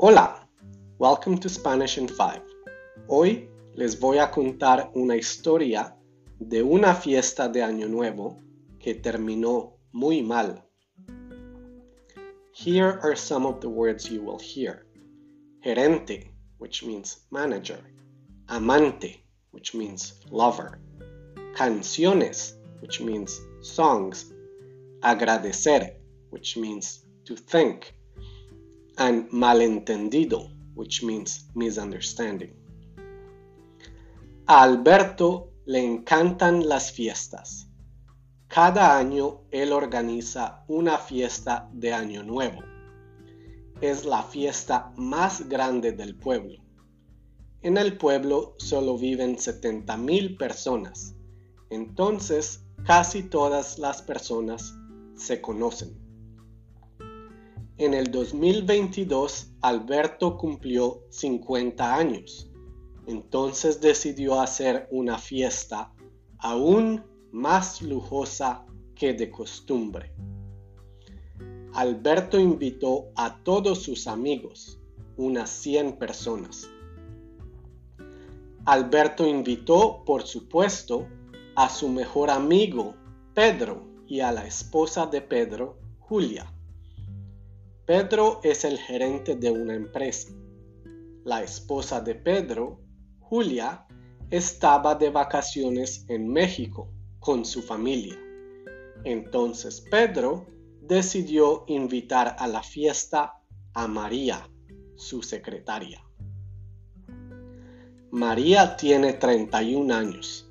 Hola, welcome to Spanish in 5. Hoy les voy a contar una historia de una fiesta de Año Nuevo que terminó muy mal. Here are some of the words you will hear. Gerente, which means manager. Amante, which means lover. Canciones, which means songs. Agradecer, which means to thank. And malentendido, which means misunderstanding. A Alberto le encantan las fiestas. Cada año él organiza una fiesta de Año Nuevo. Es la fiesta más grande del pueblo. En el pueblo solo viven 70 mil personas, entonces casi todas las personas se conocen. En el 2022 Alberto cumplió 50 años, entonces decidió hacer una fiesta aún más lujosa que de costumbre. Alberto invitó a todos sus amigos, unas 100 personas. Alberto invitó, por supuesto, a su mejor amigo, Pedro, y a la esposa de Pedro, Julia. Pedro es el gerente de una empresa. La esposa de Pedro, Julia, estaba de vacaciones en México con su familia. Entonces Pedro decidió invitar a la fiesta a María, su secretaria. María tiene 31 años.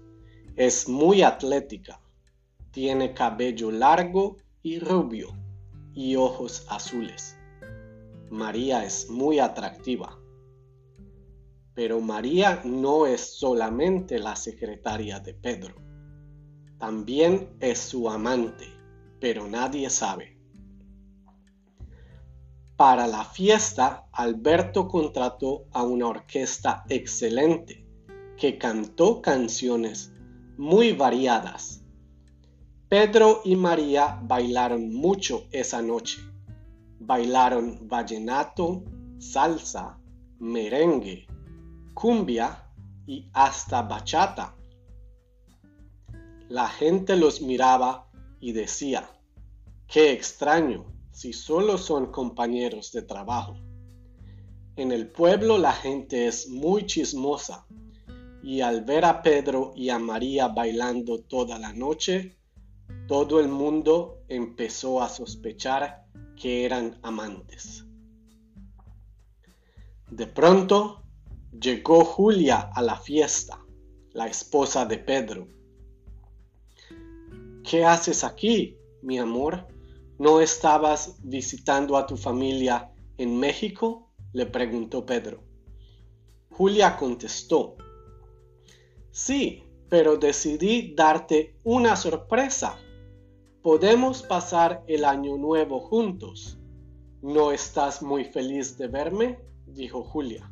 Es muy atlética. Tiene cabello largo y rubio y ojos azules. María es muy atractiva. Pero María no es solamente la secretaria de Pedro. También es su amante, pero nadie sabe. Para la fiesta, Alberto contrató a una orquesta excelente que cantó canciones muy variadas. Pedro y María bailaron mucho esa noche. Bailaron vallenato, salsa, merengue, cumbia y hasta bachata. La gente los miraba y decía, qué extraño, si solo son compañeros de trabajo. En el pueblo la gente es muy chismosa y al ver a Pedro y a María bailando toda la noche, todo el mundo empezó a sospechar que eran amantes. De pronto llegó Julia a la fiesta, la esposa de Pedro. ¿Qué haces aquí, mi amor? ¿No estabas visitando a tu familia en México? le preguntó Pedro. Julia contestó, Sí, pero decidí darte una sorpresa. Podemos pasar el año nuevo juntos. ¿No estás muy feliz de verme? dijo Julia.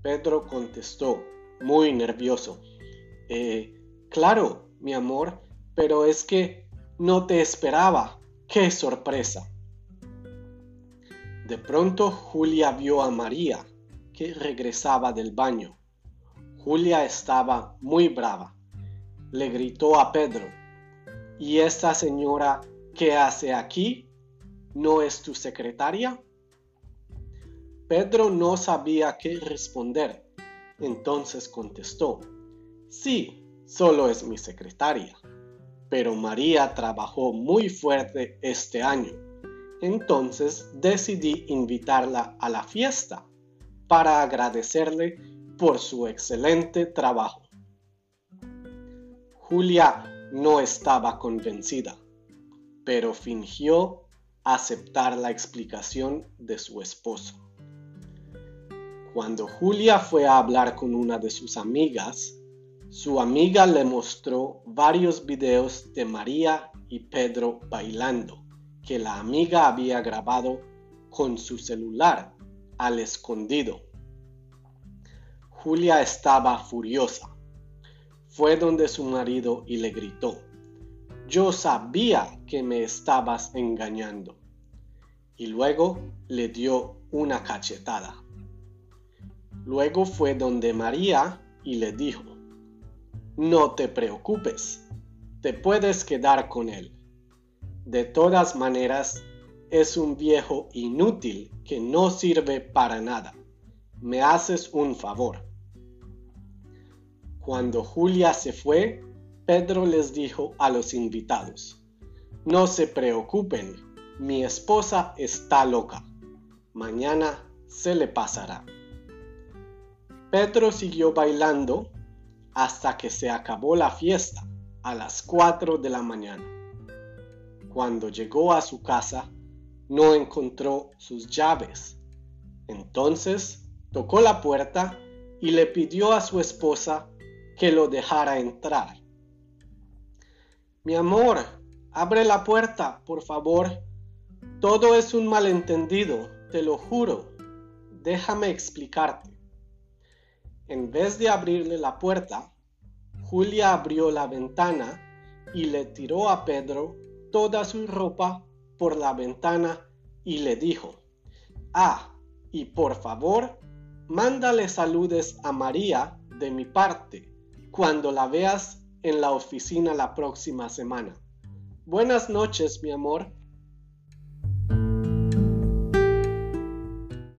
Pedro contestó, muy nervioso. Eh, claro, mi amor, pero es que no te esperaba. ¡Qué sorpresa! De pronto Julia vio a María, que regresaba del baño. Julia estaba muy brava. Le gritó a Pedro, ¿Y esta señora qué hace aquí? ¿No es tu secretaria? Pedro no sabía qué responder. Entonces contestó, Sí, solo es mi secretaria pero María trabajó muy fuerte este año. Entonces decidí invitarla a la fiesta para agradecerle por su excelente trabajo. Julia no estaba convencida, pero fingió aceptar la explicación de su esposo. Cuando Julia fue a hablar con una de sus amigas, su amiga le mostró varios videos de María y Pedro bailando que la amiga había grabado con su celular al escondido. Julia estaba furiosa. Fue donde su marido y le gritó, yo sabía que me estabas engañando. Y luego le dio una cachetada. Luego fue donde María y le dijo, No te preocupes, te puedes quedar con él. De todas maneras, es un viejo inútil que no sirve para nada. Me haces un favor. Cuando Julia se fue, Pedro les dijo a los invitados, No se preocupen, mi esposa está loca. Mañana se le pasará. Pedro siguió bailando hasta que se acabó la fiesta a las 4 de la mañana. Cuando llegó a su casa, no encontró sus llaves. Entonces tocó la puerta y le pidió a su esposa que lo dejara entrar. Mi amor, abre la puerta, por favor. Todo es un malentendido, te lo juro. Déjame explicarte. En vez de abrirle la puerta, Julia abrió la ventana y le tiró a Pedro toda su ropa por la ventana y le dijo, Ah, y por favor, mándale saludes a María de mi parte cuando la veas en la oficina la próxima semana. Buenas noches, mi amor,